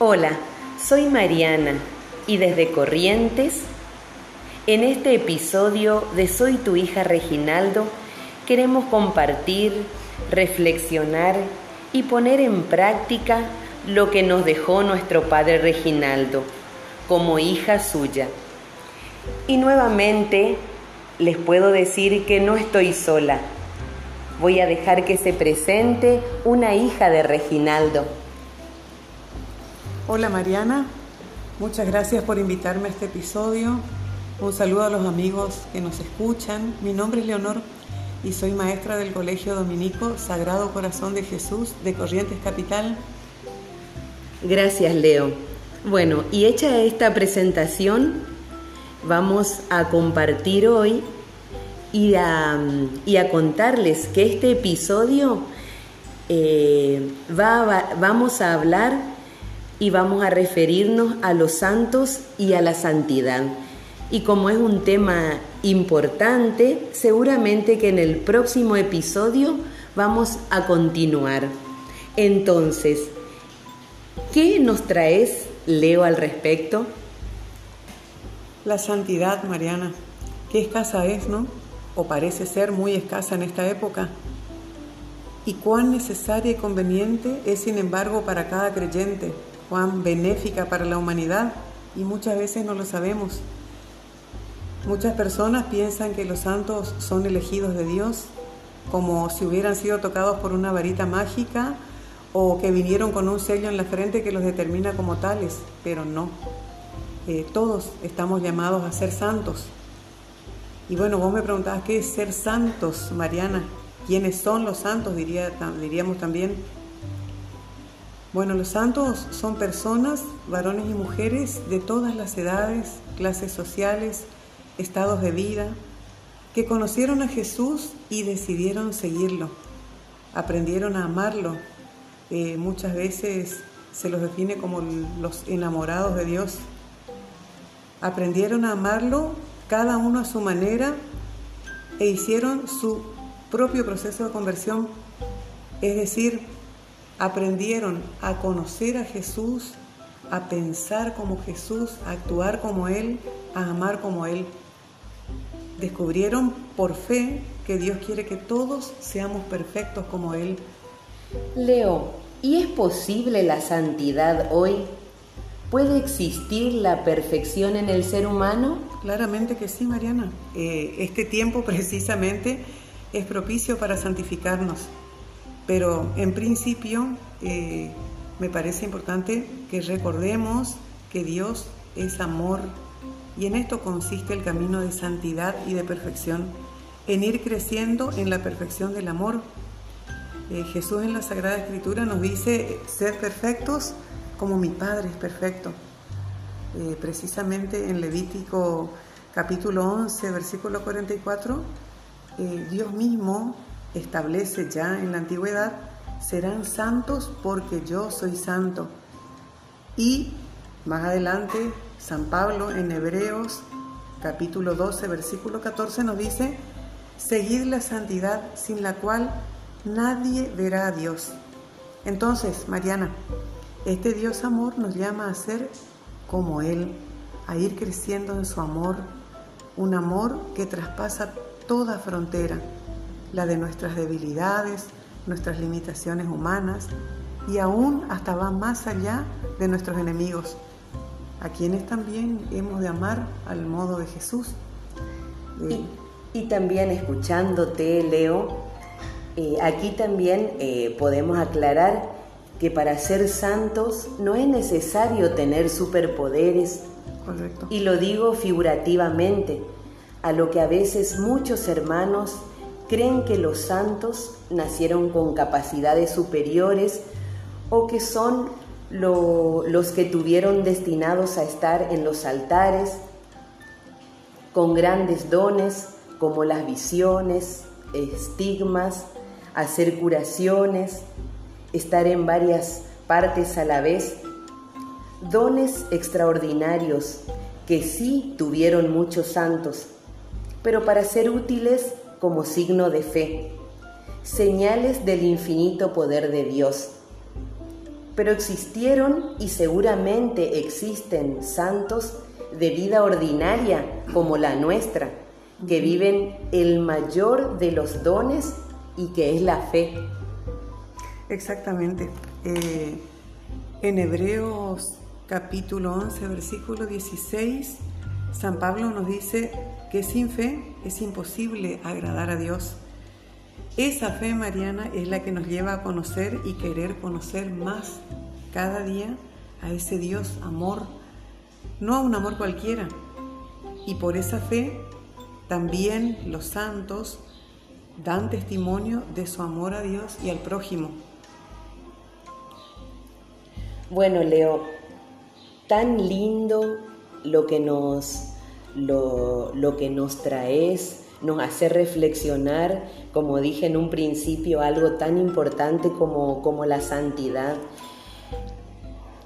Hola, soy Mariana y desde Corrientes, en este episodio de Soy tu hija Reginaldo, queremos compartir, reflexionar y poner en práctica lo que nos dejó nuestro padre Reginaldo como hija suya. Y nuevamente les puedo decir que no estoy sola. Voy a dejar que se presente una hija de Reginaldo. Hola Mariana, muchas gracias por invitarme a este episodio. Un saludo a los amigos que nos escuchan. Mi nombre es Leonor y soy maestra del Colegio Dominico Sagrado Corazón de Jesús de Corrientes Capital. Gracias Leo. Bueno, y hecha esta presentación, vamos a compartir hoy y a, contarles que este episodio eh, va, vamos a hablar y vamos a referirnos a los santos y a la santidad. Y como es un tema importante, seguramente que en el próximo episodio vamos a continuar. Entonces, ¿qué nos traes, Leo, al respecto? La santidad, Mariana. Qué escasa es, ¿no? O parece ser muy escasa en esta época. Y cuán necesaria y conveniente es, sin embargo, para cada creyente cuán benéfica para la humanidad y muchas veces no lo sabemos. Muchas personas piensan que los santos son elegidos de Dios como si hubieran sido tocados por una varita mágica o que vinieron con un sello en la frente que los determina como tales, pero no. Eh, todos estamos llamados a ser santos. Y bueno, vos me preguntabas qué es ser santos, Mariana. ¿Quiénes son los santos? Diría, diríamos también. Bueno, los santos son personas, varones y mujeres de todas las edades, clases sociales, estados de vida, que conocieron a Jesús y decidieron seguirlo, aprendieron a amarlo. Eh, muchas veces se los define como los enamorados de Dios. Aprendieron a amarlo cada uno a su manera e hicieron su propio proceso de conversión, es decir, aprendieron a conocer a Jesús, a pensar como Jesús, a actuar como Él, a amar como Él. Descubrieron por fe que Dios quiere que todos seamos perfectos como Él. Leo, ¿y es posible la santidad hoy? ¿Puede existir la perfección en el ser humano? Claramente que sí, Mariana. Eh, este tiempo precisamente es propicio para santificarnos. Pero en principio eh, me parece importante que recordemos que Dios es amor y en esto consiste el camino de santidad y de perfección, en ir creciendo en la perfección del amor. Eh, Jesús en la Sagrada Escritura nos dice ser perfectos como mi Padre es perfecto. Eh, precisamente en Levítico capítulo 11, versículo 44, Dios mismo establece ya en la antigüedad, serán santos porque yo soy santo. Y más adelante, San Pablo en Hebreos capítulo 12, versículo 14 nos dice, seguid la santidad sin la cual nadie verá a Dios. Entonces, Mariana, este Dios amor nos llama a ser como Él, a ir creciendo en su amor, un amor que traspasa toda frontera la de nuestras debilidades, nuestras limitaciones humanas y aún hasta va más allá de nuestros enemigos, a quienes también hemos de amar al modo de Jesús. Y, también escuchándote, Leo, eh, aquí también eh, podemos aclarar que para ser santos no es necesario tener superpoderes. Correcto. Y lo digo figurativamente, a lo que a veces muchos hermanos creen que los santos nacieron con capacidades superiores o que son los que tuvieron destinados a estar en los altares con grandes dones como las visiones, estigmas, hacer curaciones, estar en varias partes a la vez, dones extraordinarios que sí tuvieron muchos santos, pero para ser útiles como signo de fe, señales del infinito poder de Dios. pero existieron y seguramente existen santos de vida ordinaria como la nuestra, que viven el mayor de los dones y que es la fe. Exactamente. Eh, en Hebreos capítulo 11, versículo 16, San Pablo nos dice que sin fe es imposible agradar a Dios. Esa fe mariana es la que nos lleva a conocer y querer conocer más cada día a ese Dios amor, no a un amor cualquiera. Y por esa fe también los santos dan testimonio de su amor a Dios y al prójimo. Bueno, Leo, tan lindo lo que nos, lo, lo que nos traes nos hace reflexionar, como dije en un principio, algo tan importante como, como la santidad.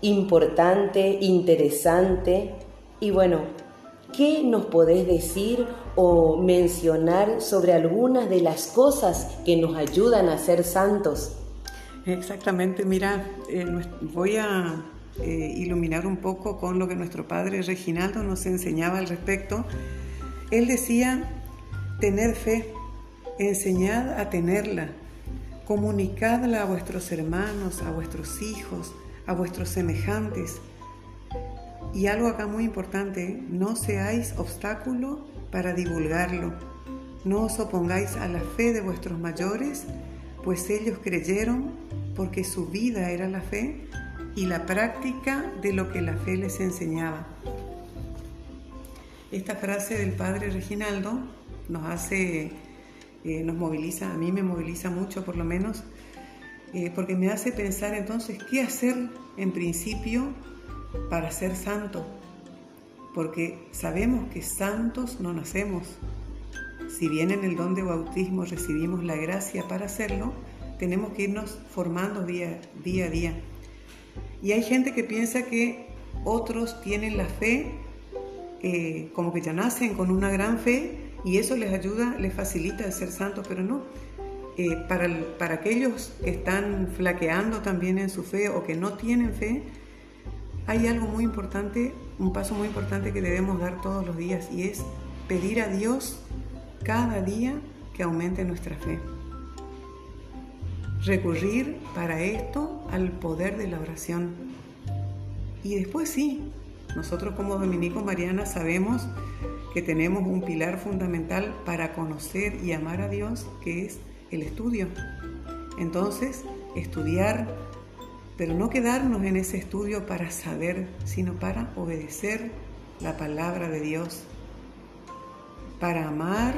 Importante, interesante. Y bueno, ¿qué nos podés decir o mencionar sobre algunas de las cosas que nos ayudan a ser santos? Exactamente, mira, eh, voy a eh, iluminar un poco con lo que nuestro padre Reginaldo nos enseñaba al respecto. Él decía Tener fe, enseñad a tenerla, comunicadla a vuestros hermanos, a vuestros hijos, a vuestros semejantes. Y algo acá muy importante, no seáis obstáculo para divulgarlo. No os opongáis a la fe de vuestros mayores, pues ellos creyeron porque su vida era la fe y la práctica de lo que la fe les enseñaba. Esta frase del padre Reginaldo nos hace, eh, nos moviliza, a mí me moviliza mucho por lo menos, eh, porque me hace pensar entonces qué hacer en principio para ser santo, porque sabemos que santos no nacemos. Si bien en el don de bautismo recibimos la gracia para hacerlo, tenemos que irnos formando día, día a día. Y hay gente que piensa que otros tienen la fe, eh, como que ya nacen con una gran fe y eso les ayuda, les facilita el ser santos, pero no. Eh, para, para aquellos que están flaqueando también en su fe o que no tienen fe, hay algo muy importante, un paso muy importante que debemos dar todos los días y es pedir a Dios cada día que aumente nuestra fe. Recurrir para esto al poder de la oración. Y después sí, nosotros como dominicos mariana sabemos que tenemos un pilar fundamental para conocer y amar a Dios, que es el estudio. Entonces, estudiar, pero no quedarnos en ese estudio para saber, sino para obedecer la palabra de Dios, para amar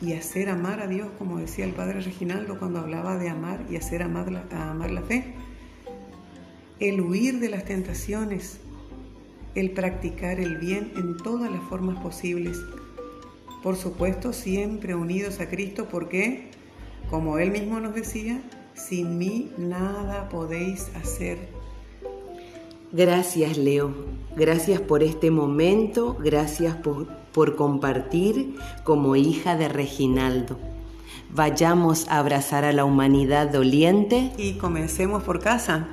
y hacer amar a Dios, como decía el Padre Reginaldo cuando hablaba de amar y hacer amar la, amar la fe. El huir de las tentaciones, el practicar el bien en todas las formas posibles. Por supuesto, siempre unidos a Cristo porque, como Él mismo nos decía, sin mí nada podéis hacer. Gracias, Leo. Gracias por este momento. Gracias por, por compartir como hija de Reginaldo. Vayamos a abrazar a la humanidad doliente. Y comencemos por casa.